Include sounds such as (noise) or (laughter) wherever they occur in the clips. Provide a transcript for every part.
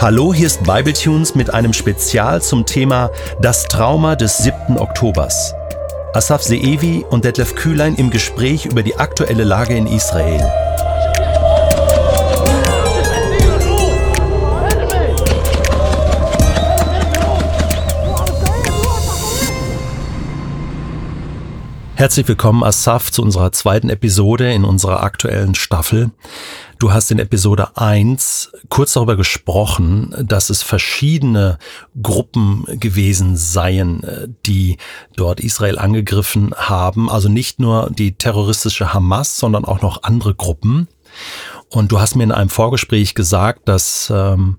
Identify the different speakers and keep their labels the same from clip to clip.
Speaker 1: Hallo, hier ist Bibletunes mit einem Spezial zum Thema Das Trauma des 7. Oktobers. Asaf Seevi und Detlef Kühlein im Gespräch über die aktuelle Lage in Israel. Herzlich willkommen, Asaf, zu unserer zweiten Episode in unserer aktuellen Staffel. Du hast in Episode 1 kurz darüber gesprochen, dass es verschiedene Gruppen gewesen seien, die dort Israel angegriffen haben. Also nicht nur die terroristische Hamas, sondern auch noch andere Gruppen. Und du hast mir in einem Vorgespräch gesagt, dass ähm,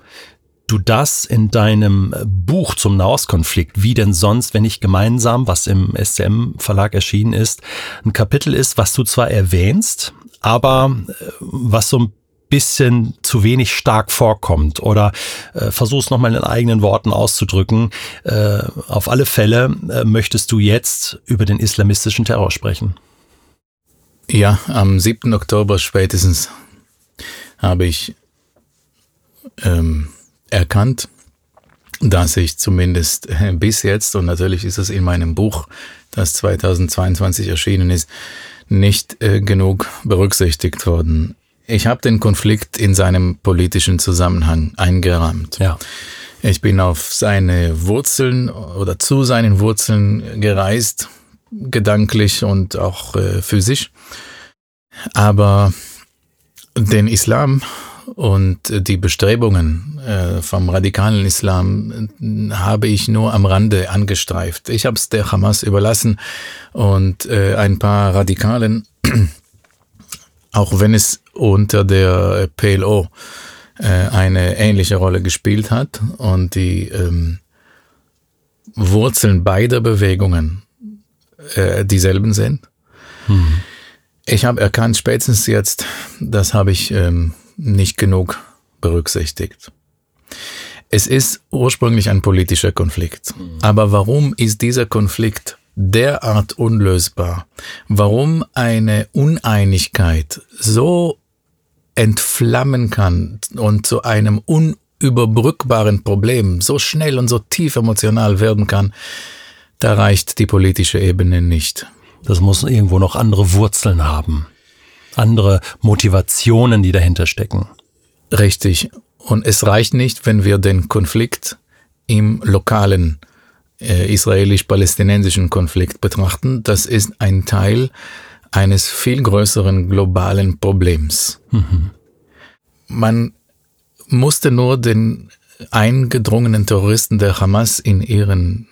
Speaker 1: du das in deinem Buch zum Nahostkonflikt, wie denn sonst, wenn nicht gemeinsam, was im SCM Verlag erschienen ist, ein Kapitel ist, was du zwar erwähnst, aber äh, was so ein bisschen zu wenig stark vorkommt oder äh, versuch's nochmal in eigenen Worten auszudrücken. Äh, auf alle Fälle äh, möchtest du jetzt über den islamistischen Terror sprechen.
Speaker 2: Ja, am 7. Oktober spätestens habe ich ähm, erkannt, dass ich zumindest äh, bis jetzt, und natürlich ist es in meinem Buch, das 2022 erschienen ist, nicht äh, genug berücksichtigt worden. Ich habe den Konflikt in seinem politischen Zusammenhang eingerahmt. Ja. Ich bin auf seine Wurzeln oder zu seinen Wurzeln gereist, gedanklich und auch äh, physisch. Aber den Islam und die Bestrebungen äh, vom radikalen Islam äh, habe ich nur am Rande angestreift. Ich habe es der Hamas überlassen und äh, ein paar Radikalen, (clears throat) auch wenn es unter der PLO äh, eine ähnliche Rolle gespielt hat und die ähm, Wurzeln beider Bewegungen äh, dieselben sind. Hm. Ich habe erkannt, spätestens jetzt, das habe ich ähm, nicht genug berücksichtigt. Es ist ursprünglich ein politischer Konflikt. Aber warum ist dieser Konflikt derart unlösbar? Warum eine Uneinigkeit so entflammen kann und zu einem unüberbrückbaren Problem so schnell und so tief emotional werden kann, da reicht die politische Ebene nicht.
Speaker 1: Das muss irgendwo noch andere Wurzeln haben andere Motivationen, die dahinter stecken.
Speaker 2: Richtig. Und es reicht nicht, wenn wir den Konflikt im lokalen äh, israelisch-palästinensischen Konflikt betrachten. Das ist ein Teil eines viel größeren globalen Problems. Mhm. Man musste nur den eingedrungenen Terroristen der Hamas in ihren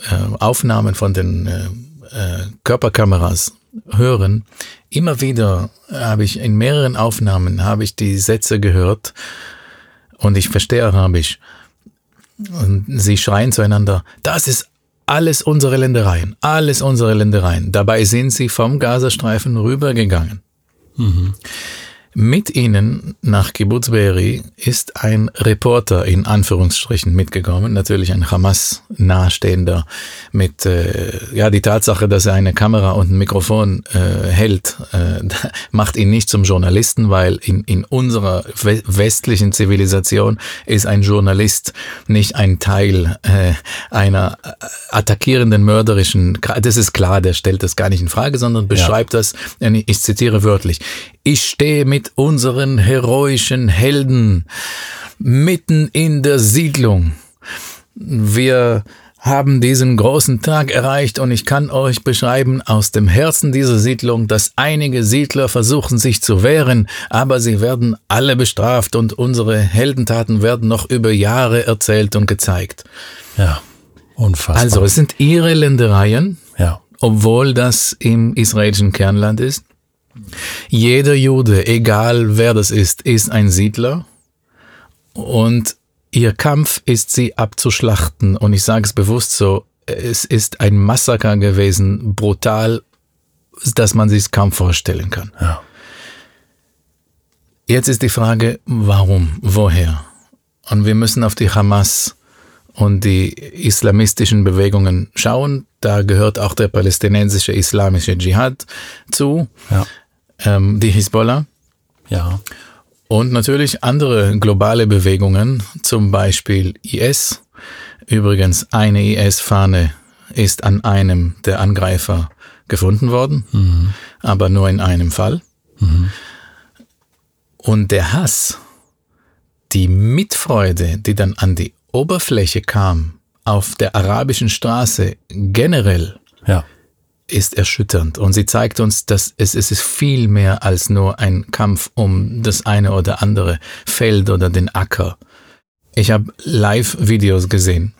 Speaker 2: äh, Aufnahmen von den äh, äh Körperkameras hören, immer wieder habe ich in mehreren Aufnahmen habe ich die Sätze gehört und ich verstehe Arabisch. Und sie schreien zueinander, das ist alles unsere Ländereien, alles unsere Ländereien. Dabei sind sie vom Gazastreifen rübergegangen. Mhm. Mit ihnen nach Kibbutz Be'eri ist ein Reporter in Anführungsstrichen mitgekommen, natürlich ein Hamas nahestehender mit äh, ja die Tatsache, dass er eine Kamera und ein Mikrofon äh, hält, äh, (laughs) macht ihn nicht zum Journalisten, weil in in unserer westlichen Zivilisation ist ein Journalist nicht ein Teil äh, einer attackierenden mörderischen. Das ist klar, der stellt das gar nicht in Frage, sondern beschreibt ja. das. Ich zitiere wörtlich: Ich stehe mit mit unseren heroischen Helden mitten in der Siedlung. Wir haben diesen großen Tag erreicht und ich kann euch beschreiben aus dem Herzen dieser Siedlung, dass einige Siedler versuchen sich zu wehren, aber sie werden alle bestraft und unsere Heldentaten werden noch über Jahre erzählt und gezeigt.
Speaker 1: Ja, unfassbar.
Speaker 2: Also es sind ihre Ländereien, ja. obwohl das im israelischen Kernland ist. Jeder Jude, egal wer das ist, ist ein Siedler und ihr Kampf ist sie abzuschlachten. Und ich sage es bewusst so, es ist ein Massaker gewesen, brutal, dass man sich kaum vorstellen kann. Ja. Jetzt ist die Frage, warum, woher? Und wir müssen auf die Hamas und die islamistischen Bewegungen schauen. Da gehört auch der palästinensische islamische Dschihad zu. Ja ähm, die Hisbollah.
Speaker 1: Ja.
Speaker 2: Und natürlich andere globale Bewegungen, zum Beispiel IS. Übrigens, eine IS-Fahne ist an einem der Angreifer gefunden worden, mhm. aber nur in einem Fall. Mhm. Und der Hass, die Mitfreude, die dann an die Oberfläche kam, auf der arabischen Straße generell, ja. Ist erschütternd. Und sie zeigt uns, dass es, es ist viel mehr als nur ein Kampf um das eine oder andere Feld oder den Acker. Ich habe Live-Videos gesehen,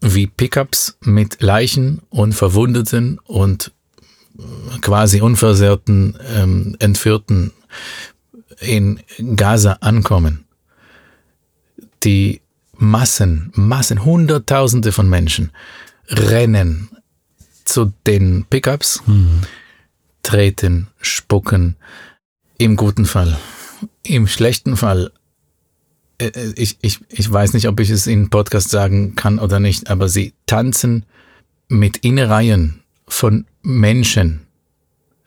Speaker 2: wie Pickups mit Leichen und Verwundeten und quasi unversehrten ähm, Entführten in Gaza ankommen. Die Massen, Massen, Hunderttausende von Menschen rennen zu den Pickups, mhm. treten, spucken, im guten Fall. Im schlechten Fall, äh, äh, ich, ich, ich weiß nicht, ob ich es in Podcast sagen kann oder nicht, aber sie tanzen mit Innereien von Menschen,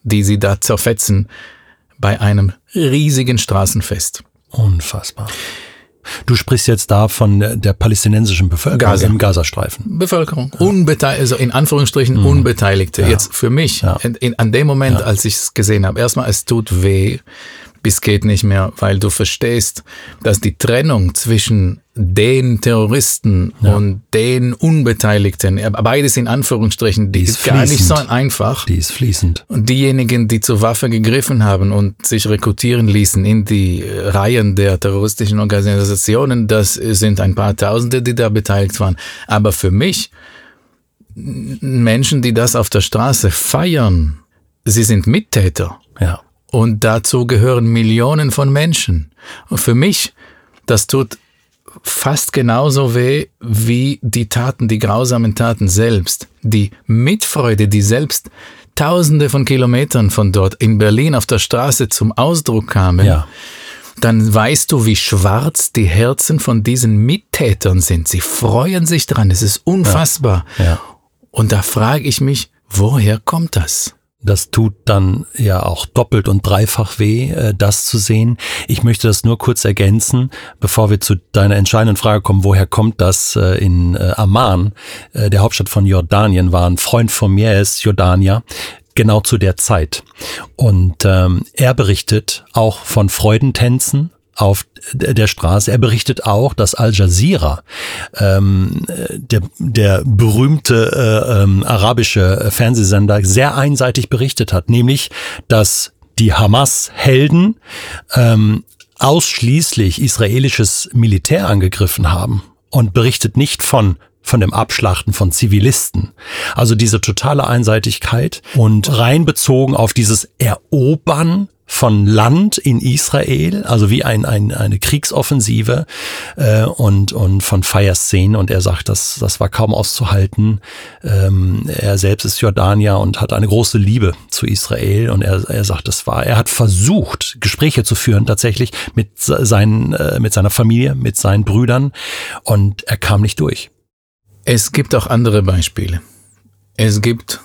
Speaker 2: die sie da zerfetzen bei einem riesigen Straßenfest.
Speaker 1: Unfassbar. Du sprichst jetzt da von der palästinensischen Bevölkerung Gaza. im Gazastreifen.
Speaker 2: Bevölkerung, ja. Unbeteiligte, also in Anführungsstrichen mhm. Unbeteiligte. Ja. Jetzt für mich, ja. in, in, an dem Moment, als ich es gesehen habe, erstmal, es tut weh, bis geht nicht mehr, weil du verstehst, dass die Trennung zwischen den Terroristen ja. und den Unbeteiligten, beides in Anführungsstrichen, die, die ist, ist gar nicht so einfach.
Speaker 1: Die ist fließend.
Speaker 2: Und diejenigen, die zur Waffe gegriffen haben und sich rekrutieren ließen in die Reihen der terroristischen Organisationen, das sind ein paar Tausende, die da beteiligt waren. Aber für mich, Menschen, die das auf der Straße feiern, sie sind Mittäter. Ja. Und dazu gehören Millionen von Menschen. Und für mich, das tut fast genauso weh wie die Taten, die grausamen Taten selbst. Die Mitfreude, die selbst Tausende von Kilometern von dort in Berlin auf der Straße zum Ausdruck kamen. Ja. Dann weißt du, wie schwarz die Herzen von diesen Mittätern sind. Sie freuen sich dran. Es ist unfassbar. Ja. Ja. Und da frage ich mich, woher kommt das?
Speaker 1: Das tut dann ja auch doppelt und dreifach weh, äh, das zu sehen. Ich möchte das nur kurz ergänzen, bevor wir zu deiner entscheidenden Frage kommen, woher kommt das äh, in äh, Amman, der Hauptstadt von Jordanien, war ein Freund von mir, er ist Jordanier, genau zu der Zeit. Und ähm, er berichtet auch von Freudentänzen auf der Straße. Er berichtet auch, dass Al Jazeera, ähm, der, der berühmte äh, ähm, arabische Fernsehsender, sehr einseitig berichtet hat, nämlich, dass die Hamas-Helden ähm, ausschließlich israelisches Militär angegriffen haben und berichtet nicht von von dem Abschlachten von Zivilisten. Also diese totale Einseitigkeit und rein bezogen auf dieses Erobern von Land in Israel, also wie ein, ein, eine Kriegsoffensive äh, und, und von Feierszenen. Und er sagt, das, das war kaum auszuhalten. Ähm, er selbst ist Jordanier und hat eine große Liebe zu Israel. Und er, er sagt, das war, er hat versucht, Gespräche zu führen tatsächlich mit, seinen, äh, mit seiner Familie, mit seinen Brüdern. Und er kam nicht durch.
Speaker 2: Es gibt auch andere Beispiele. Es gibt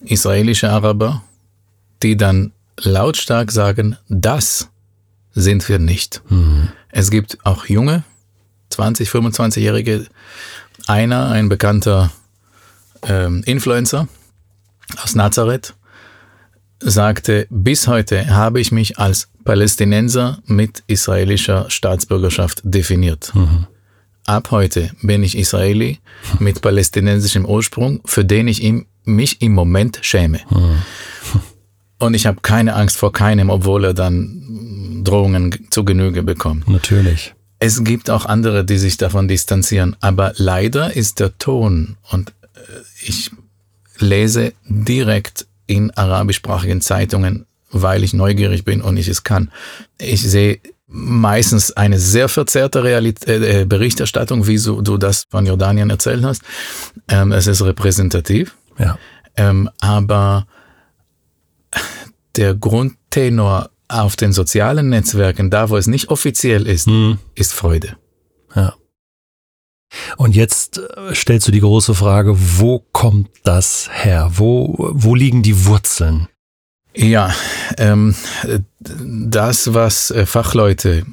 Speaker 2: israelische Araber, die dann lautstark sagen, das sind wir nicht. Mhm. Es gibt auch junge, 20, 25-Jährige, einer, ein bekannter ähm, Influencer aus Nazareth, sagte, bis heute habe ich mich als Palästinenser mit israelischer Staatsbürgerschaft definiert. Mhm. Ab heute bin ich Israeli (laughs) mit palästinensischem Ursprung, für den ich ihm, mich im Moment schäme. Mhm. Und ich habe keine Angst vor keinem, obwohl er dann Drohungen zu Genüge bekommt.
Speaker 1: Natürlich.
Speaker 2: Es gibt auch andere, die sich davon distanzieren. Aber leider ist der Ton, und äh, ich lese direkt in arabischsprachigen Zeitungen, weil ich neugierig bin und ich es kann. Ich sehe meistens eine sehr verzerrte Realität, äh, Berichterstattung, wie so, du das von Jordanien erzählt hast. Ähm, es ist repräsentativ. Ja. Ähm, aber der Grundtenor auf den sozialen Netzwerken, da wo es nicht offiziell ist, hm. ist Freude.
Speaker 1: Ja. Und jetzt äh, stellst du die große Frage, wo kommt das her? Wo, wo liegen die Wurzeln?
Speaker 2: Ja, ähm, das, was äh, Fachleute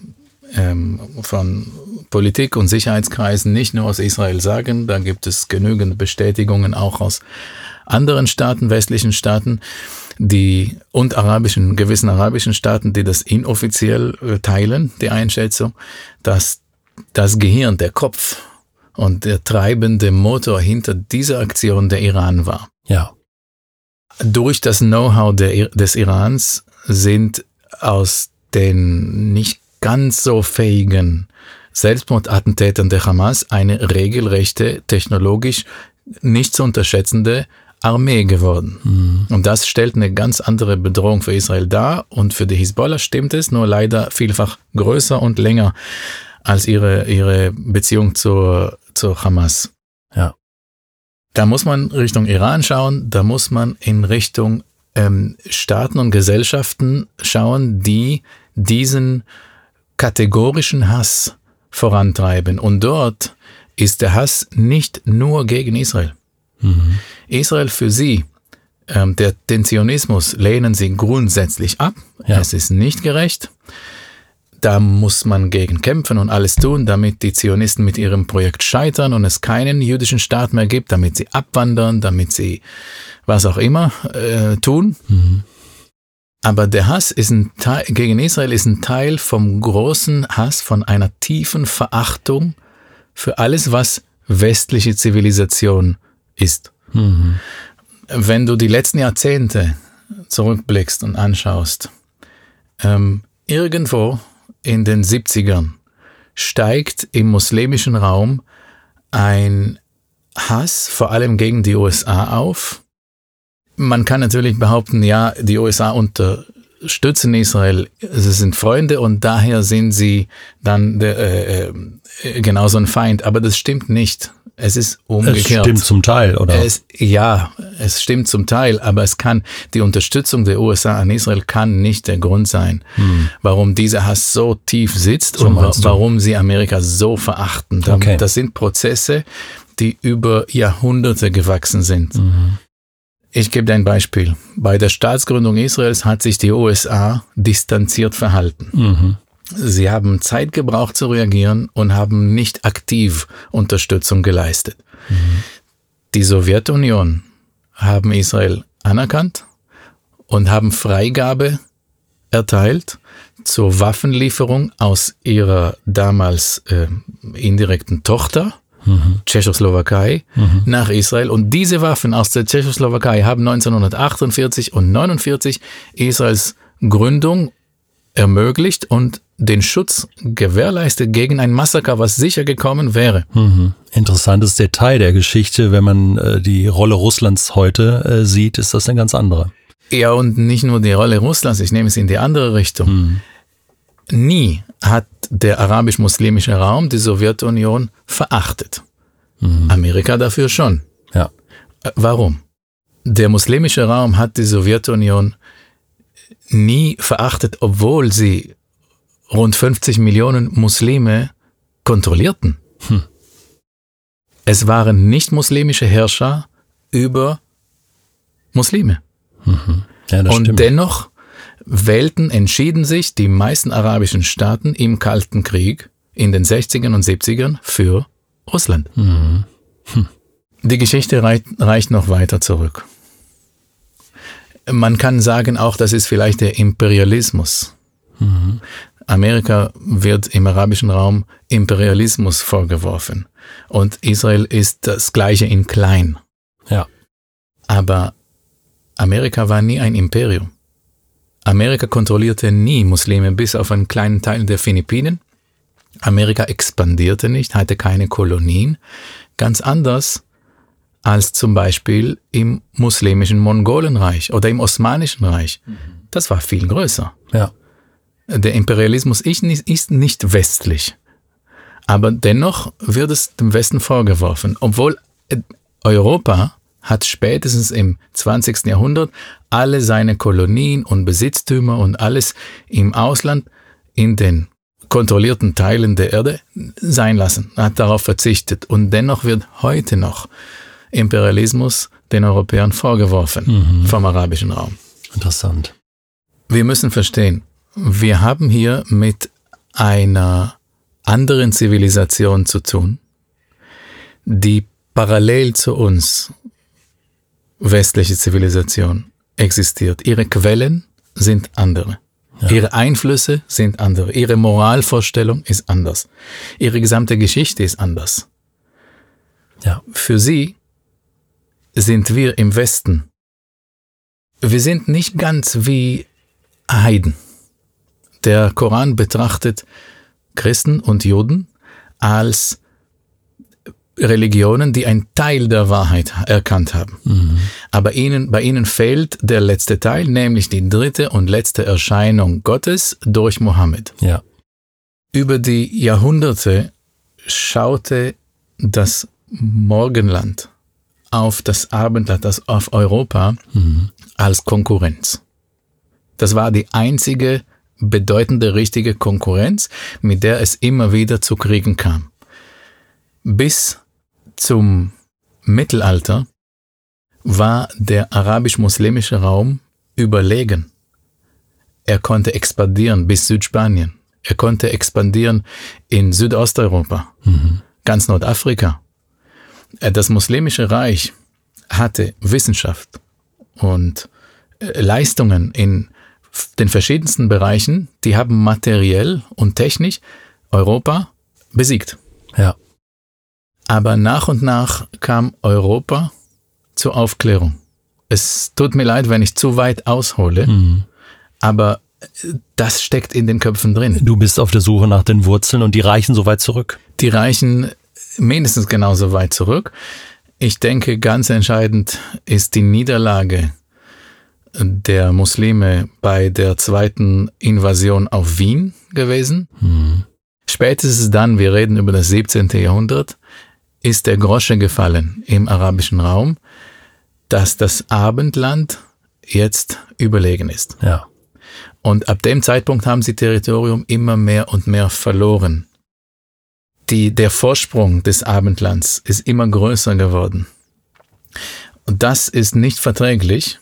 Speaker 2: ähm, von Politik und Sicherheitskreisen nicht nur aus Israel sagen, da gibt es genügend Bestätigungen auch aus anderen Staaten, westlichen Staaten, die und arabischen, gewissen arabischen Staaten, die das inoffiziell äh, teilen, die Einschätzung, dass das Gehirn, der Kopf und der treibende Motor hinter dieser Aktion der Iran war.
Speaker 1: Ja.
Speaker 2: Durch das Know-how des Irans sind aus den nicht ganz so fähigen Selbstmordattentätern der Hamas eine regelrechte, technologisch nicht zu unterschätzende Armee geworden. Mhm. Und das stellt eine ganz andere Bedrohung für Israel dar. Und für die Hisbollah stimmt es, nur leider vielfach größer und länger als ihre, ihre Beziehung zur, zur Hamas.
Speaker 1: Ja.
Speaker 2: Da muss man Richtung Iran schauen, da muss man in Richtung ähm, Staaten und Gesellschaften schauen, die diesen kategorischen Hass vorantreiben. Und dort ist der Hass nicht nur gegen Israel. Mhm. Israel für sie, ähm, der, den Zionismus lehnen sie grundsätzlich ab. Ja. Es ist nicht gerecht. Da muss man gegen kämpfen und alles tun, damit die Zionisten mit ihrem Projekt scheitern und es keinen jüdischen Staat mehr gibt, damit sie abwandern, damit sie was auch immer äh, tun. Mhm. Aber der Hass ist ein Teil, gegen Israel ist ein Teil vom großen Hass, von einer tiefen Verachtung für alles, was westliche Zivilisation ist. Mhm. Wenn du die letzten Jahrzehnte zurückblickst und anschaust, ähm, irgendwo in den 70ern steigt im muslimischen Raum ein Hass vor allem gegen die USA auf. Man kann natürlich behaupten, ja, die USA unterstützen Israel, sie sind Freunde und daher sind sie dann äh, äh, genauso ein Feind, aber das stimmt nicht. Es ist umgekehrt.
Speaker 1: Es stimmt zum Teil, oder?
Speaker 2: Es, ja, es stimmt zum Teil, aber es kann, die Unterstützung der USA an Israel kann nicht der Grund sein, hm. warum dieser Hass so tief sitzt so und wa warum sie Amerika so verachten. Okay. Das sind Prozesse, die über Jahrhunderte gewachsen sind. Mhm. Ich gebe dir ein Beispiel. Bei der Staatsgründung Israels hat sich die USA distanziert verhalten. Mhm. Sie haben Zeit gebraucht zu reagieren und haben nicht aktiv Unterstützung geleistet. Mhm. Die Sowjetunion haben Israel anerkannt und haben Freigabe erteilt zur Waffenlieferung aus ihrer damals äh, indirekten Tochter, mhm. Tschechoslowakei, mhm. nach Israel. Und diese Waffen aus der Tschechoslowakei haben 1948 und 1949 Israels Gründung ermöglicht und den Schutz gewährleistet gegen ein Massaker, was sicher gekommen wäre.
Speaker 1: Mhm. Interessantes Detail der Geschichte, wenn man äh, die Rolle Russlands heute äh, sieht, ist das eine ganz andere.
Speaker 2: Ja, und nicht nur die Rolle Russlands, ich nehme es in die andere Richtung. Mhm. Nie hat der arabisch-muslimische Raum die Sowjetunion verachtet. Mhm. Amerika dafür schon.
Speaker 1: Ja.
Speaker 2: Äh, warum? Der muslimische Raum hat die Sowjetunion nie verachtet, obwohl sie rund 50 Millionen Muslime kontrollierten. Hm. Es waren nicht muslimische Herrscher über Muslime. Mhm. Ja, Und stimmt. dennoch wählten, entschieden sich die meisten arabischen Staaten im Kalten Krieg in den 60ern und 70ern für Russland. Mhm. Hm. Die Geschichte reicht, reicht noch weiter zurück. Man kann sagen auch, das ist vielleicht der Imperialismus. Mhm. Amerika wird im arabischen Raum Imperialismus vorgeworfen. Und Israel ist das gleiche in klein.
Speaker 1: Ja.
Speaker 2: Aber Amerika war nie ein Imperium. Amerika kontrollierte nie Muslime bis auf einen kleinen Teil der Philippinen. Amerika expandierte nicht, hatte keine Kolonien. Ganz anders als zum Beispiel im muslimischen Mongolenreich oder im Osmanischen Reich. Mhm. Das war viel größer.
Speaker 1: Ja.
Speaker 2: Der Imperialismus ist nicht westlich. Aber dennoch wird es dem Westen vorgeworfen, obwohl äh, Europa hat spätestens im 20. Jahrhundert alle seine Kolonien und Besitztümer und alles im Ausland in den kontrollierten Teilen der Erde sein lassen, hat darauf verzichtet. Und dennoch wird heute noch Imperialismus den Europäern vorgeworfen mhm. vom arabischen Raum.
Speaker 1: Interessant.
Speaker 2: Wir müssen verstehen, wir haben hier mit einer anderen Zivilisation zu tun, die parallel zu uns, westliche Zivilisation, existiert. Ihre Quellen sind andere. Ja. Ihre Einflüsse sind andere. Ihre Moralvorstellung ist anders. Ihre gesamte Geschichte ist anders. Ja. Für sie sind wir im Westen. Wir sind nicht ganz wie Heiden. Der Koran betrachtet Christen und Juden als Religionen, die einen Teil der Wahrheit erkannt haben. Mhm. Aber ihnen, bei ihnen fehlt der letzte Teil, nämlich die dritte und letzte Erscheinung Gottes durch Mohammed.
Speaker 1: Ja.
Speaker 2: Über die Jahrhunderte schaute das Morgenland auf das Abendland, das auf Europa mhm. als Konkurrenz. Das war die einzige bedeutende richtige Konkurrenz, mit der es immer wieder zu Kriegen kam. Bis zum Mittelalter war der arabisch-muslimische Raum überlegen. Er konnte expandieren bis Südspanien. Er konnte expandieren in Südosteuropa, mhm. ganz Nordafrika. Äh, das muslimische Reich hatte Wissenschaft und äh, Leistungen in den verschiedensten Bereichen, die haben materiell und technisch Europa besiegt.
Speaker 1: Ja.
Speaker 2: Aber nach und nach kam Europa zur Aufklärung. Es tut mir leid, wenn ich zu weit aushole, mhm. aber das steckt in den Köpfen drin.
Speaker 1: Du bist auf der Suche nach den Wurzeln und die reichen so weit zurück.
Speaker 2: Die reichen mindestens genauso weit zurück. Ich denke, ganz entscheidend ist die Niederlage der Muslime bei der zweiten Invasion auf Wien gewesen. Mhm. Spätestens dann, wir reden über das 17. Jahrhundert, ist der Grosche gefallen im arabischen Raum, dass das Abendland jetzt überlegen ist.
Speaker 1: Ja.
Speaker 2: Und ab dem Zeitpunkt haben sie Territorium immer mehr und mehr verloren. Die, der Vorsprung des Abendlands ist immer größer geworden. Und das ist nicht verträglich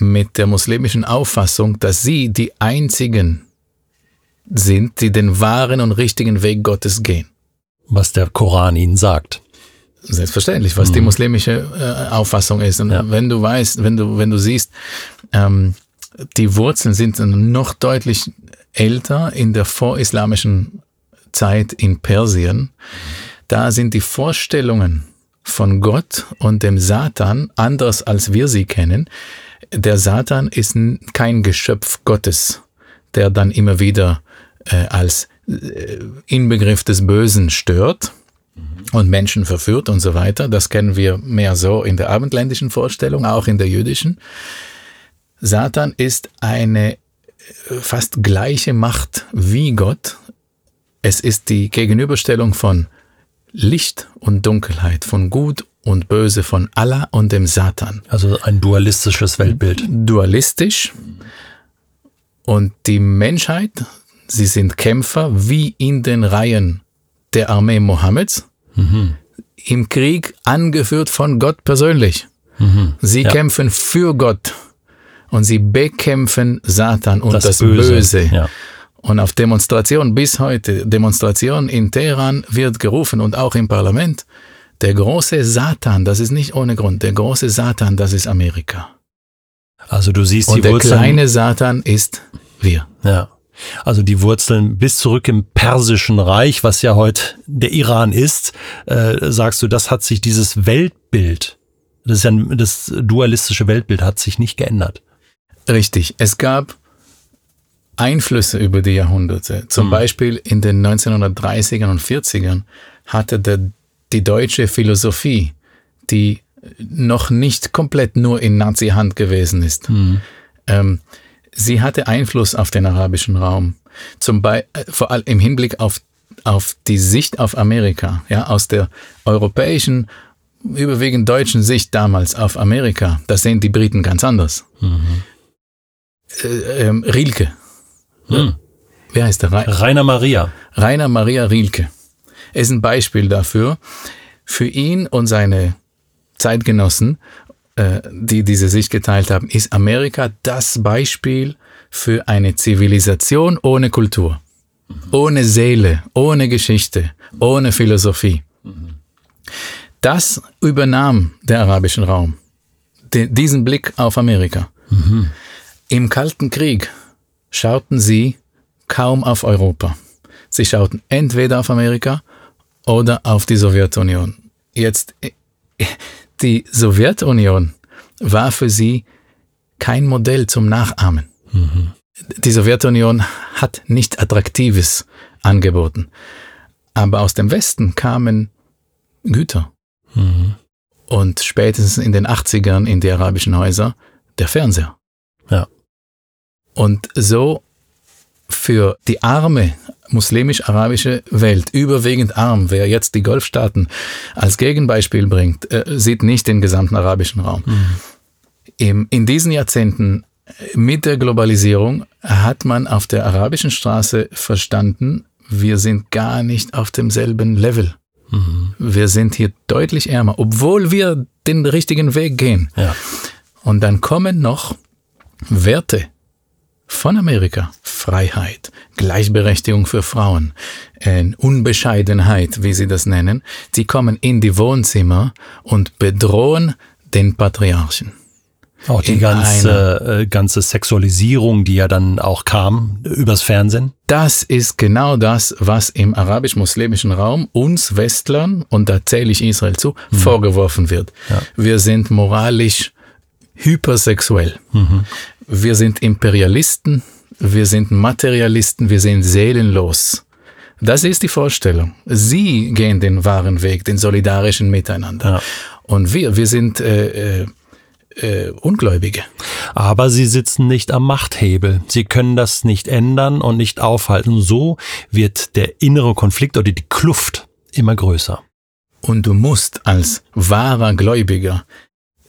Speaker 2: mit der muslimischen Auffassung, dass sie die einzigen sind, die den wahren und richtigen Weg Gottes gehen
Speaker 1: was der Koran ihnen sagt.
Speaker 2: Selbstverständlich, was mhm. die muslimische äh, Auffassung ist. Und ja. wenn du weißt, wenn du, wenn du siehst, ähm, die Wurzeln sind noch deutlich älter in der vorislamischen Zeit in Persien. Da sind die Vorstellungen von Gott und dem Satan anders als wir sie kennen. Der Satan ist kein Geschöpf Gottes, der dann immer wieder äh, als äh, Inbegriff des Bösen stört und Menschen verführt und so weiter. Das kennen wir mehr so in der abendländischen Vorstellung, auch in der jüdischen. Satan ist eine äh, fast gleiche Macht wie Gott. Es ist die Gegenüberstellung von Licht und Dunkelheit, von Gut und Böse, von Allah und dem Satan.
Speaker 1: Also ein dualistisches Weltbild.
Speaker 2: Dualistisch. Und die Menschheit Sie sind Kämpfer wie in den Reihen der Armee Mohammeds. Mhm. Im Krieg angeführt von Gott persönlich. Mhm. Sie ja. kämpfen für Gott und sie bekämpfen Satan und das, das Böse. Böse. Ja. Und auf Demonstrationen bis heute, Demonstrationen in Teheran wird gerufen und auch im Parlament, der große Satan, das ist nicht ohne Grund, der große Satan, das ist Amerika.
Speaker 1: Also du siehst
Speaker 2: und
Speaker 1: die
Speaker 2: der Wurzeln. kleine Satan ist wir.
Speaker 1: Ja. Also die Wurzeln bis zurück im Persischen Reich, was ja heute der Iran ist, äh, sagst du, das hat sich dieses Weltbild, das ist ja das dualistische Weltbild, hat sich nicht geändert.
Speaker 2: Richtig. Es gab Einflüsse über die Jahrhunderte. Zum mhm. Beispiel in den 1930ern und 40ern hatte der, die deutsche Philosophie, die noch nicht komplett nur in Nazi-Hand gewesen ist, mhm. ähm, sie hatte Einfluss auf den arabischen Raum. Zum Beispiel, äh, vor allem im Hinblick auf, auf die Sicht auf Amerika, ja, aus der europäischen, überwiegend deutschen Sicht damals auf Amerika. Das sehen die Briten ganz anders. Mhm. Äh, ähm, Rilke. Mhm. Wer heißt der?
Speaker 1: Rainer Maria.
Speaker 2: Rainer Maria Rilke ist ein Beispiel dafür. Für ihn und seine Zeitgenossen äh, die diese Sicht geteilt haben, ist Amerika das Beispiel für eine Zivilisation ohne Kultur, ohne Seele, ohne Geschichte, ohne Philosophie. Das übernahm der arabische Raum, diesen Blick auf Amerika. Im Kalten Krieg schauten sie kaum auf Europa. Sie schauten entweder auf Amerika oder auf die Sowjetunion. Jetzt, äh, die Sowjetunion war für sie kein Modell zum Nachahmen. Mhm. Die Sowjetunion hat nicht Attraktives angeboten. Aber aus dem Westen kamen Güter. Mhm. Und spätestens in den 80ern in die arabischen Häuser der Fernseher.
Speaker 1: Ja.
Speaker 2: Und so für die arme muslimisch-arabische Welt, überwiegend arm, wer jetzt die Golfstaaten als Gegenbeispiel bringt, äh, sieht nicht den gesamten arabischen Raum. Mhm. Im, in diesen Jahrzehnten äh, mit der Globalisierung hat man auf der arabischen Straße verstanden, wir sind gar nicht auf demselben Level. Mhm. Wir sind hier deutlich ärmer, obwohl wir den richtigen Weg gehen.
Speaker 1: Ja.
Speaker 2: Und dann kommen noch Werte von Amerika. Freiheit, Gleichberechtigung für Frauen, äh, Unbescheidenheit, wie sie das nennen. Sie kommen in die Wohnzimmer und bedrohen den Patriarchen.
Speaker 1: Auch die ganze, äh, ganze Sexualisierung, die ja dann auch kam übers Fernsehen.
Speaker 2: Das ist genau das, was im arabisch-muslimischen Raum uns Westlern, und da zähle ich Israel zu, mhm. vorgeworfen wird. Ja. Wir sind moralisch hypersexuell. Mhm. Wir sind Imperialisten, wir sind Materialisten, wir sind seelenlos. Das ist die Vorstellung. Sie gehen den wahren Weg, den solidarischen Miteinander. Ja. Und wir, wir sind äh, äh, äh, Ungläubige.
Speaker 1: Aber sie sitzen nicht am Machthebel. Sie können das nicht ändern und nicht aufhalten. So wird der innere Konflikt oder die Kluft immer größer.
Speaker 2: Und du musst als wahrer Gläubiger,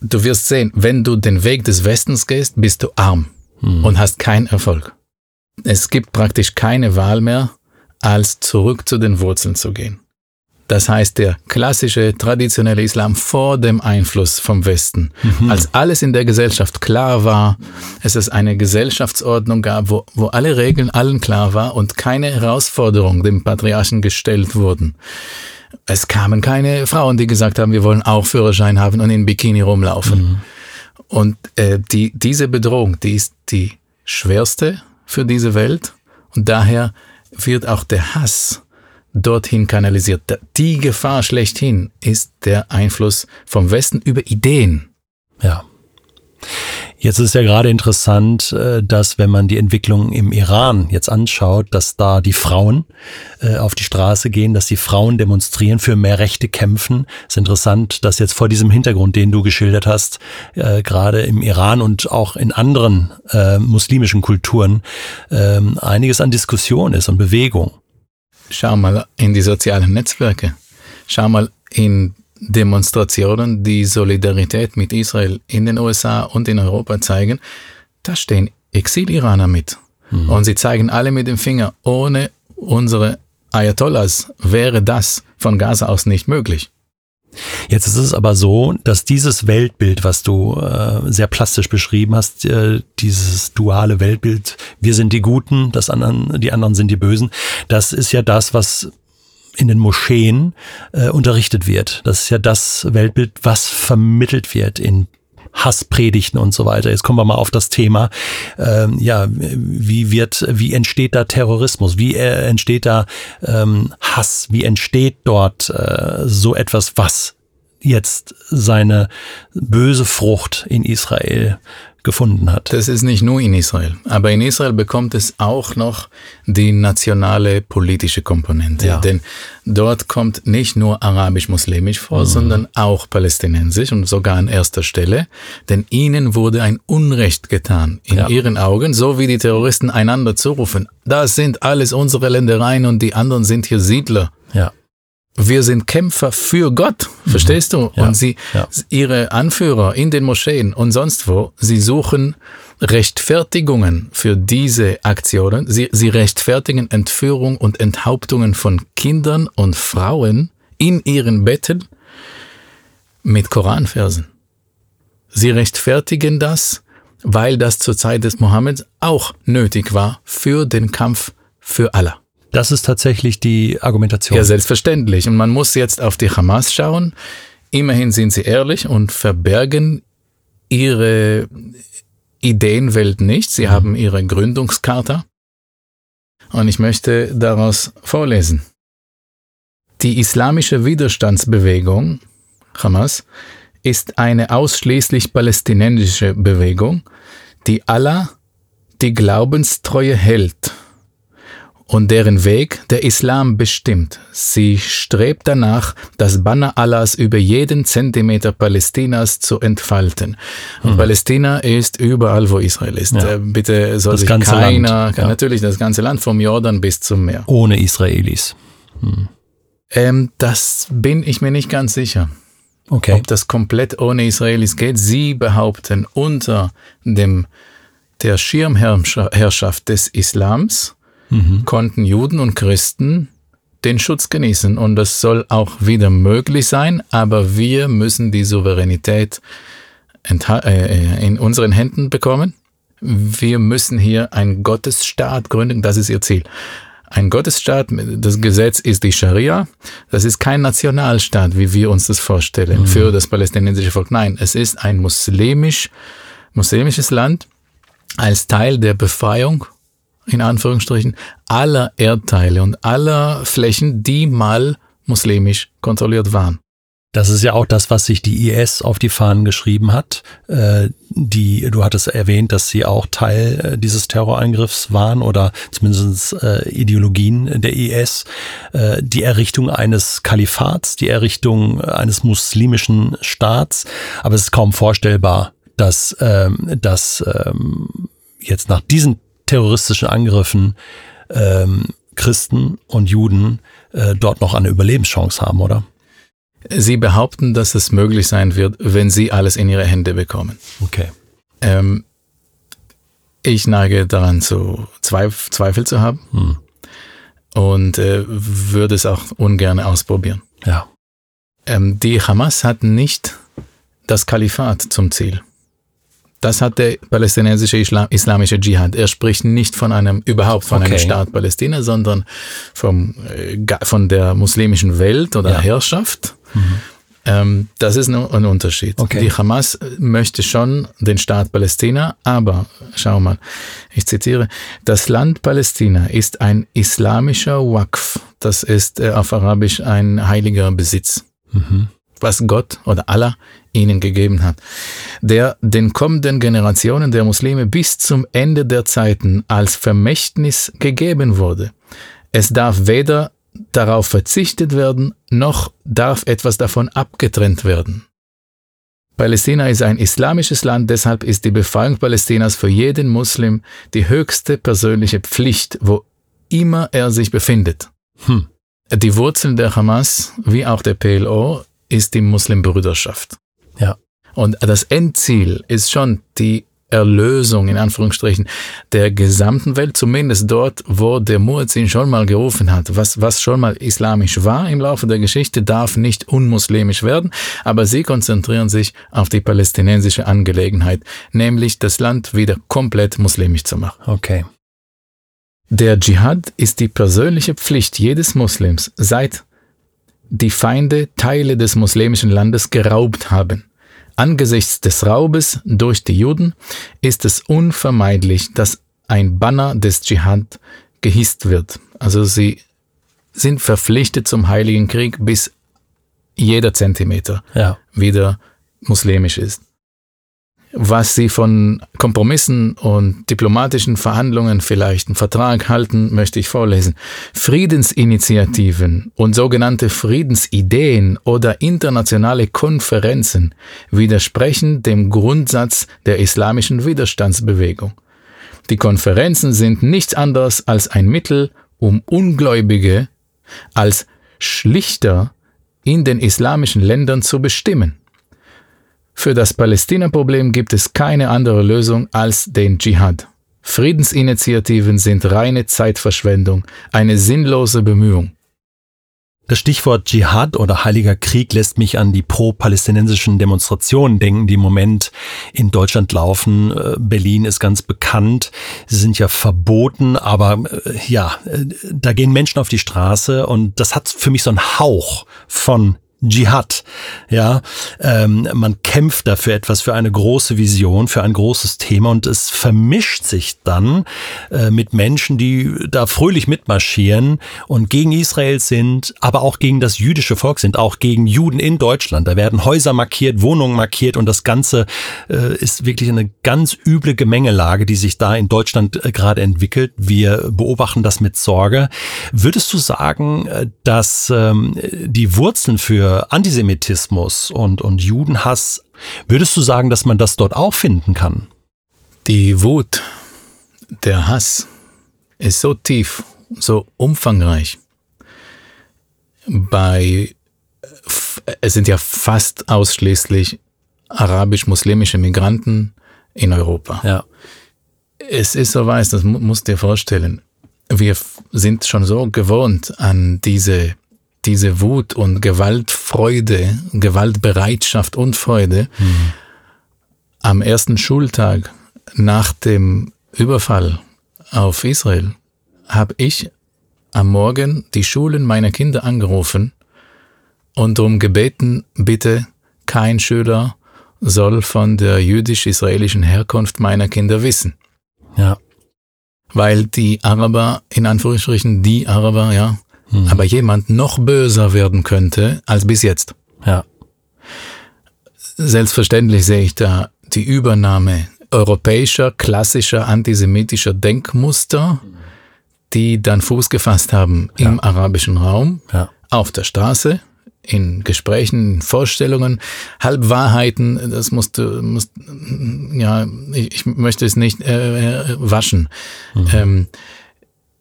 Speaker 2: du wirst sehen, wenn du den Weg des Westens gehst, bist du arm hm. und hast keinen Erfolg. Es gibt praktisch keine Wahl mehr, als zurück zu den Wurzeln zu gehen. Das heißt, der klassische, traditionelle Islam vor dem Einfluss vom Westen. Mhm. Als alles in der Gesellschaft klar war, es ist eine Gesellschaftsordnung gab, wo, wo alle Regeln allen klar war und keine Herausforderungen dem Patriarchen gestellt wurden. Es kamen keine Frauen, die gesagt haben, wir wollen auch Führerschein haben und in Bikini rumlaufen. Mhm. Und äh, die, diese Bedrohung, die ist die schwerste für diese Welt und daher wird auch der Hass dorthin kanalisiert. Die Gefahr schlechthin ist der Einfluss vom Westen über Ideen.
Speaker 1: Ja. Jetzt ist ja gerade interessant, äh, dass wenn man die Entwicklung im Iran jetzt anschaut, dass da die Frauen äh, auf die Straße gehen, dass die Frauen demonstrieren, für mehr Rechte kämpfen. Es ist interessant, dass jetzt vor diesem Hintergrund, den du geschildert hast, äh, gerade im Iran und auch in anderen muslimischen Kulturen ähm, einiges an Diskussion ist und Bewegung.
Speaker 2: Schau mal in die sozialen Netzwerke. Schau mal in Demonstrationen, die Solidarität mit Israel in den USA und in Europa zeigen. Da stehen Exil-Iraner mit. Mhm. Und sie zeigen alle mit dem Finger, ohne unsere Ayatollahs wäre das von Gaza aus nicht möglich.
Speaker 1: Jetzt ist es aber so, dass dieses Weltbild, was du äh, sehr plastisch beschrieben hast, äh, dieses duale Weltbild, wir sind die Guten, das anderen, die anderen sind die Bösen, das ist ja das, was in den Moscheen äh, unterrichtet wird. Das ist ja das Weltbild, was vermittelt wird in Hasspredigten und so weiter. Jetzt kommen wir mal auf das Thema. Ähm, ja, wie wird, wie entsteht da Terrorismus? Wie äh, entsteht da ähm, Hass? Wie entsteht dort äh, so etwas, was jetzt seine böse Frucht in Israel gefunden hat.
Speaker 2: Das ist nicht nur in Israel, aber in Israel bekommt es auch noch die nationale politische Komponente, ja. denn dort kommt nicht nur arabisch-muslimisch vor, mhm. sondern auch palästinensisch und sogar an erster Stelle, denn ihnen wurde ein Unrecht getan in ja. ihren Augen, so wie die Terroristen einander zurufen, das sind alles unsere Ländereien und die anderen sind hier Siedler.
Speaker 1: Ja
Speaker 2: wir sind Kämpfer für Gott, verstehst du? Ja, und sie, ja. ihre Anführer in den Moscheen und sonst wo, sie suchen Rechtfertigungen für diese Aktionen. Sie, sie rechtfertigen Entführung und Enthauptungen von Kindern und Frauen in ihren Betten mit Koranversen. Sie rechtfertigen das, weil das zur Zeit des Mohammed auch nötig war für den Kampf für Allah.
Speaker 1: Das ist tatsächlich die Argumentation.
Speaker 2: Ja, selbstverständlich. Und man muss jetzt auf die Hamas schauen. Immerhin sind sie ehrlich und verbergen ihre Ideenwelt nicht. Sie mhm. haben ihre Gründungskarte. Und ich möchte daraus vorlesen. Die islamische Widerstandsbewegung, Hamas, ist eine ausschließlich palästinensische Bewegung, die Allah die Glaubenstreue hält und deren Weg der Islam bestimmt. Sie strebt danach, das Banner Allahs über jeden Zentimeter Palästinas zu entfalten. Und mhm. Palästina ist überall, wo Israel ist. Ja. Äh, bitte soll das sich keiner, ja. natürlich das ganze Land vom Jordan bis zum Meer.
Speaker 1: Ohne Israelis. Mhm.
Speaker 2: Ähm, das bin ich mir nicht ganz sicher. Okay. Ob das komplett ohne Israelis geht. Sie behaupten unter dem, der Schirmherrschaft des Islams, mhm. konnten Juden und Christen den Schutz genießen. Und das soll auch wieder möglich sein, aber wir müssen die Souveränität äh, in unseren Händen bekommen. Wir müssen hier einen Gottesstaat gründen, das ist ihr Ziel. Ein Gottesstaat, das Gesetz ist die Scharia, das ist kein Nationalstaat, wie wir uns das vorstellen, mhm. für das palästinensische Volk. Nein, es ist ein muslimisch, muslimisches Land als Teil der Befreiung in Anführungsstrichen, aller Erdteile und aller Flächen, die mal muslimisch kontrolliert waren.
Speaker 1: Das ist ja auch das, was sich die IS auf die Fahnen geschrieben hat. Äh, die, du hattest erwähnt, dass sie auch Teil äh, dieses Terroreingriffs waren oder zumindest äh, Ideologien der IS. Die Errichtung eines Kalifats, die Errichtung eines muslimischen Staats. Aber es ist kaum vorstellbar, dass, ähm, dass ähm, jetzt nach diesen terroristischen Angriffen ähm, Christen und Juden äh, dort noch eine Überlebenschance haben, oder?
Speaker 2: Sie behaupten, dass es möglich sein wird, wenn sie alles in ihre Hände bekommen.
Speaker 1: Okay.
Speaker 2: Ähm, ich neige daran zu Zweif Zweifel zu haben hm. und äh, würde es auch ungern ausprobieren.
Speaker 1: Ja.
Speaker 2: Ähm, die Hamas hat nicht das Kalifat zum Ziel. Das hat der palästinensische Islam, islamische Dschihad. Er spricht nicht von einem, überhaupt von okay. einem Staat Palästina, sondern vom, äh, von der muslimischen Welt oder ja. Herrschaft. Mhm. Ähm, das ist ein, ein Unterschied. Okay. Die Hamas möchte schon den Staat Palästina, aber schau mal, ich zitiere, das Land Palästina ist ein islamischer Waqf. Das ist äh, auf Arabisch ein heiliger Besitz. Mhm was Gott oder Allah ihnen gegeben hat, der den kommenden Generationen der Muslime bis zum Ende der Zeiten als Vermächtnis gegeben wurde. Es darf weder darauf verzichtet werden, noch darf etwas davon abgetrennt werden. Palästina ist ein islamisches Land, deshalb ist die Befreiung Palästinas für jeden Muslim die höchste persönliche Pflicht, wo immer er sich befindet. Hm. Die Wurzeln der Hamas wie auch der PLO ist die Muslimbrüderschaft.
Speaker 1: Ja.
Speaker 2: Und das Endziel ist schon die Erlösung in Anführungsstrichen der gesamten Welt, zumindest dort, wo der Muezzin schon mal gerufen hat. Was, was schon mal islamisch war im Laufe der Geschichte, darf nicht unmuslimisch werden, aber sie konzentrieren sich auf die palästinensische Angelegenheit, nämlich das Land wieder komplett muslimisch zu machen.
Speaker 1: Okay.
Speaker 2: Der Dschihad ist die persönliche Pflicht jedes Muslims seit die Feinde Teile des muslimischen Landes geraubt haben. Angesichts des Raubes durch die Juden ist es unvermeidlich, dass ein Banner des Dschihad gehisst wird. Also sie sind verpflichtet zum Heiligen Krieg, bis jeder Zentimeter ja. wieder muslimisch ist was sie von Kompromissen und diplomatischen Verhandlungen vielleicht einen Vertrag halten, möchte ich vorlesen. Friedensinitiativen und sogenannte Friedensideen oder internationale Konferenzen widersprechen dem Grundsatz der islamischen Widerstandsbewegung. Die Konferenzen sind nichts anderes als ein Mittel, um Ungläubige als Schlichter in den islamischen Ländern zu bestimmen. Für das Palästina-Problem gibt es keine andere Lösung als den Dschihad. Friedensinitiativen sind reine Zeitverschwendung, eine sinnlose Bemühung.
Speaker 1: Das Stichwort Dschihad oder Heiliger Krieg lässt mich an die pro-palästinensischen Demonstrationen denken, die im Moment in Deutschland laufen. Äh, Berlin ist ganz bekannt. Sie sind ja verboten, aber äh, ja, äh, da gehen Menschen auf die Straße und das hat für mich so einen Hauch von Dschihad. Ja, ähm, man kämpft dafür etwas, für eine große Vision, für ein großes Thema und es vermischt sich dann äh, mit Menschen, die da fröhlich mitmarschieren und gegen Israel sind, aber auch gegen das jüdische Volk sind, auch gegen Juden in Deutschland. Da werden Häuser markiert, Wohnungen markiert und das Ganze äh, ist wirklich eine ganz üble Gemengelage, die sich da in Deutschland äh, gerade entwickelt. Wir beobachten das mit Sorge. Würdest du sagen, äh, dass ähm, die Wurzeln für Antisemitismus und, und Judenhass, würdest du sagen, dass man das dort auch finden kann?
Speaker 2: Die Wut, der Hass ist so tief, so umfangreich. Bei, es sind ja fast ausschließlich arabisch-muslimische Migranten in Europa.
Speaker 1: Ja.
Speaker 2: Es ist so weiß, das musst du dir vorstellen. Wir sind schon so gewohnt an diese diese Wut und Gewaltfreude, Gewaltbereitschaft und Freude mhm. am ersten Schultag nach dem Überfall auf Israel habe ich am Morgen die Schulen meiner Kinder angerufen und darum gebeten, bitte kein Schüler soll von der jüdisch-israelischen Herkunft meiner Kinder wissen.
Speaker 1: Ja.
Speaker 2: Weil die Araber, in Anführungsstrichen die Araber, ja, mhm. aber jemand noch böser werden könnte als bis jetzt.
Speaker 1: Ja.
Speaker 2: Selbstverständlich sehe ich da die Übernahme europäischer, klassischer antisemitischer Denkmuster, die dann Fuß gefasst haben ja. im arabischen Raum,
Speaker 1: ja.
Speaker 2: auf der Straße, in Gesprächen, in Vorstellungen, Halbwahrheiten, das musst du, musst, ja, ich, ich möchte es nicht äh, äh waschen. Mhm. Ähm,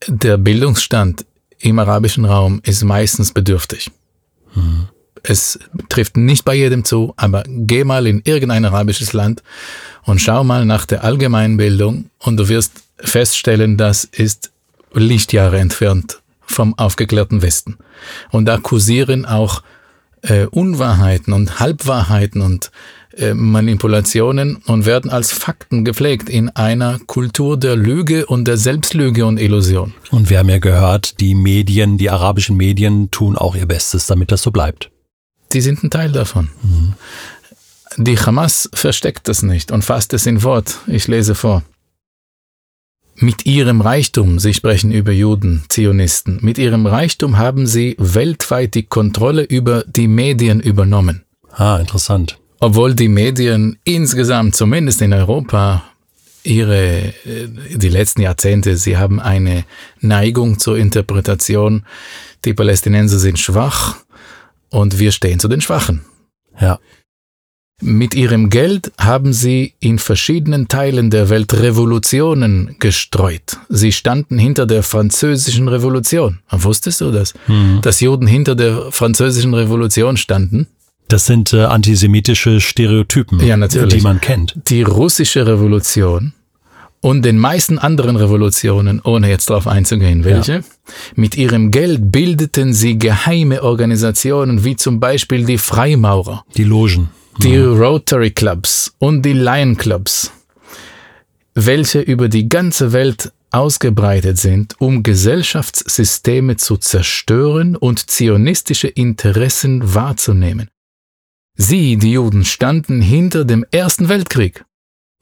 Speaker 2: der Bildungsstand im arabischen Raum ist meistens bedürftig. Mhm. Es trifft nicht bei jedem zu, aber geh mal in irgendein arabisches Land und schau mal nach der Allgemeinbildung und du wirst feststellen, das ist Lichtjahre entfernt vom aufgeklärten Westen. Und da kursieren auch äh, Unwahrheiten und Halbwahrheiten und äh, Manipulationen und werden als Fakten gepflegt in einer Kultur der Lüge und der Selbstlüge und Illusion.
Speaker 1: Und wir haben ja gehört, die Medien, die arabischen Medien tun auch ihr Bestes, damit das so bleibt.
Speaker 2: Die sind ein Teil davon. Mhm. Die Hamas versteckt das nicht und fasst es in Wort. Ich lese vor. Mit ihrem Reichtum, Sie sprechen über Juden, Zionisten, mit ihrem Reichtum haben sie weltweit die Kontrolle über die Medien übernommen.
Speaker 1: Ah, interessant
Speaker 2: obwohl die Medien insgesamt, zumindest in Europa, ihre, äh, die letzten Jahrzehnte, sie haben eine Neigung zur Interpretation, die Palästinenser sind schwach und wir stehen zu den Schwachen.
Speaker 1: Ja.
Speaker 2: Mit ihrem Geld haben sie in verschiedenen Teilen der Welt Revolutionen gestreut. Sie standen hinter der französischen Revolution. Wusstest du das? Mhm. Dass Juden hinter der französischen Revolution standen?
Speaker 1: Das sind äh, antisemitische Stereotypen,
Speaker 2: ja,
Speaker 1: die man kennt.
Speaker 2: Die russische Revolution und den meisten anderen Revolutionen, ohne jetzt darauf einzugehen, welche, ja. mit ihrem Geld bildeten sie geheime Organisationen wie zum Beispiel die Freimaurer,
Speaker 1: die Logen,
Speaker 2: die ja. Rotary Clubs und die Lion Clubs, welche über die ganze Welt ausgebreitet sind, um Gesellschaftssysteme zu zerstören und zionistische Interessen wahrzunehmen. Sie, die Juden, standen hinter dem Ersten Weltkrieg.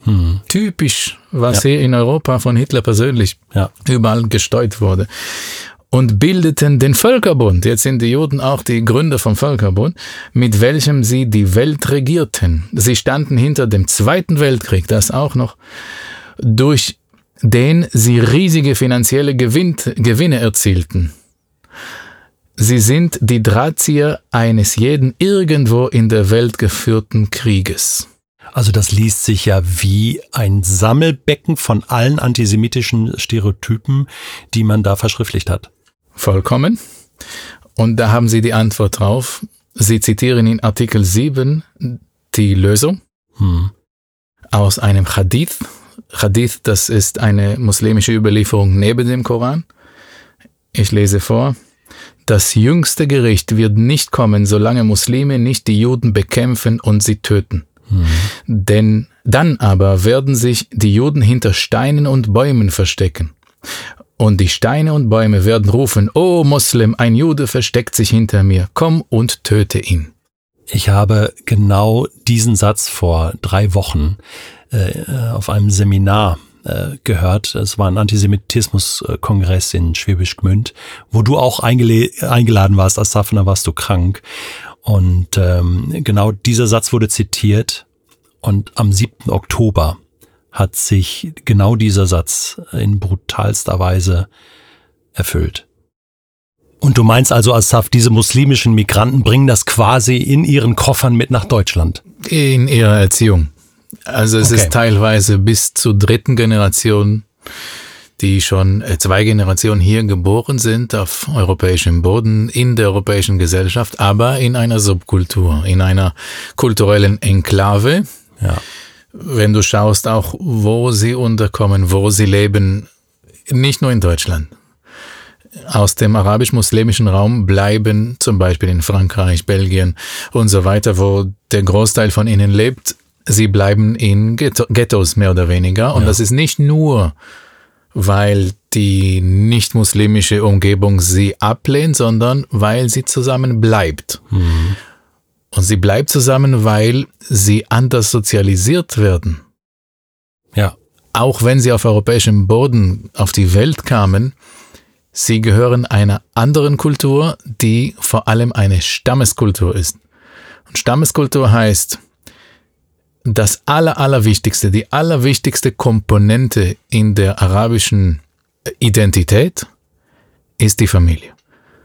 Speaker 2: Hm. Typisch, was ja. hier in Europa von Hitler persönlich ja. überall gesteuert wurde. Und bildeten den Völkerbund, jetzt sind die Juden auch die Gründer vom Völkerbund, mit welchem sie die Welt regierten. Sie standen hinter dem Zweiten Weltkrieg, das auch noch, durch den sie riesige finanzielle Gewinn, Gewinne erzielten. Sie sind die Drahtzieher eines jeden irgendwo in der Welt geführten Krieges.
Speaker 1: Also das liest sich ja wie ein Sammelbecken von allen antisemitischen Stereotypen, die man da verschriftlicht hat.
Speaker 2: Vollkommen. Und da haben Sie die Antwort drauf. Sie zitieren in Artikel 7 die Lösung hm. aus einem Hadith. Hadith, das ist eine muslimische Überlieferung neben dem Koran. Ich lese vor. Das jüngste Gericht wird nicht kommen, solange Muslime nicht die Juden bekämpfen und sie töten. Mhm. Denn dann aber werden sich die Juden hinter Steinen und Bäumen verstecken. Und die Steine und Bäume werden rufen, O Moslem, ein Jude versteckt sich hinter mir, komm und töte ihn.
Speaker 1: Ich habe genau diesen Satz vor drei Wochen äh, auf einem Seminar äh, gehört. Es war ein Antisemitismus-Kongress in Schwäbisch Gmünd, wo du auch eingeladen warst als Safner, warst du krank. Und ähm, genau dieser Satz wurde zitiert. Und am 7. Oktober hat sich genau dieser Satz in brutalster Weise erfüllt. Und du meinst also, Asaf, diese muslimischen Migranten bringen das quasi in ihren Koffern mit nach Deutschland?
Speaker 2: In ihrer Erziehung. Also es okay. ist teilweise bis zur dritten Generation, die schon äh, zwei Generationen hier geboren sind auf europäischem Boden, in der europäischen Gesellschaft, aber in einer Subkultur, in einer kulturellen Enklave. Ja. Wenn du schaust auch, wo sie unterkommen, wo sie leben, nicht nur in Deutschland, aus dem arabisch-muslimischen Raum bleiben, zum Beispiel in Frankreich, Belgien und so weiter, wo der Großteil von ihnen lebt, sie bleiben in Ghettos mehr oder weniger. Und ja. das ist nicht nur, weil die nicht-muslimische Umgebung sie ablehnt, sondern weil sie zusammen bleibt. Mhm. Und sie bleibt zusammen, weil sie anders sozialisiert werden. Ja. Auch wenn sie auf europäischem Boden auf die Welt kamen, Sie gehören einer anderen Kultur, die vor allem eine Stammeskultur ist. Und Stammeskultur heißt, das aller, allerwichtigste, die allerwichtigste Komponente in der arabischen Identität ist die Familie.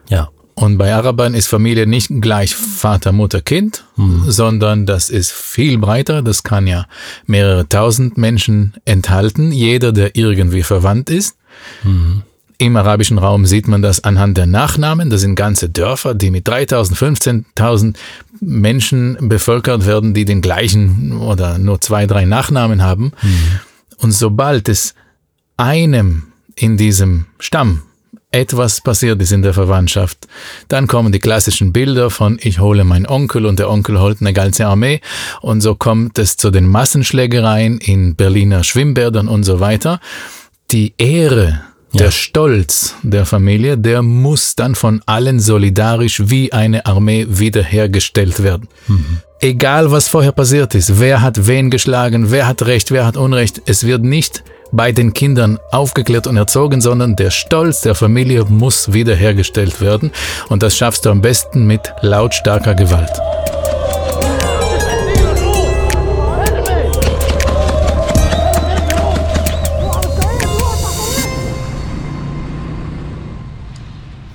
Speaker 2: Ja. Und bei Arabern ist Familie nicht gleich Vater, Mutter, Kind, mhm. sondern das ist viel breiter. Das kann ja mehrere tausend Menschen enthalten, jeder, der irgendwie verwandt ist. Mhm. Im arabischen Raum sieht man das anhand der Nachnamen. Das sind ganze Dörfer, die mit 3000, 15.000 Menschen bevölkert werden, die den gleichen oder nur zwei, drei Nachnamen haben. Mhm. Und sobald es einem in diesem Stamm etwas passiert ist in der Verwandtschaft, dann kommen die klassischen Bilder von ich hole meinen Onkel und der Onkel holt eine ganze Armee und so kommt es zu den Massenschlägereien in Berliner Schwimmbädern und so weiter. Die Ehre der Stolz der Familie, der muss dann von allen solidarisch wie eine Armee wiederhergestellt werden. Mhm. Egal was vorher passiert ist, wer hat wen geschlagen, wer hat Recht, wer hat Unrecht, es wird nicht bei den Kindern aufgeklärt und erzogen, sondern der Stolz der Familie muss wiederhergestellt werden. Und das schaffst du am besten mit lautstarker Gewalt.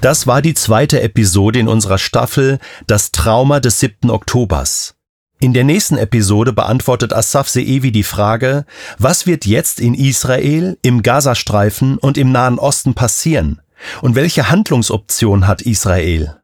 Speaker 1: Das war die zweite Episode in unserer Staffel Das Trauma des 7. Oktobers. In der nächsten Episode beantwortet Asaf Seevi die Frage, was wird jetzt in Israel, im Gazastreifen und im Nahen Osten passieren? Und welche Handlungsoption hat Israel?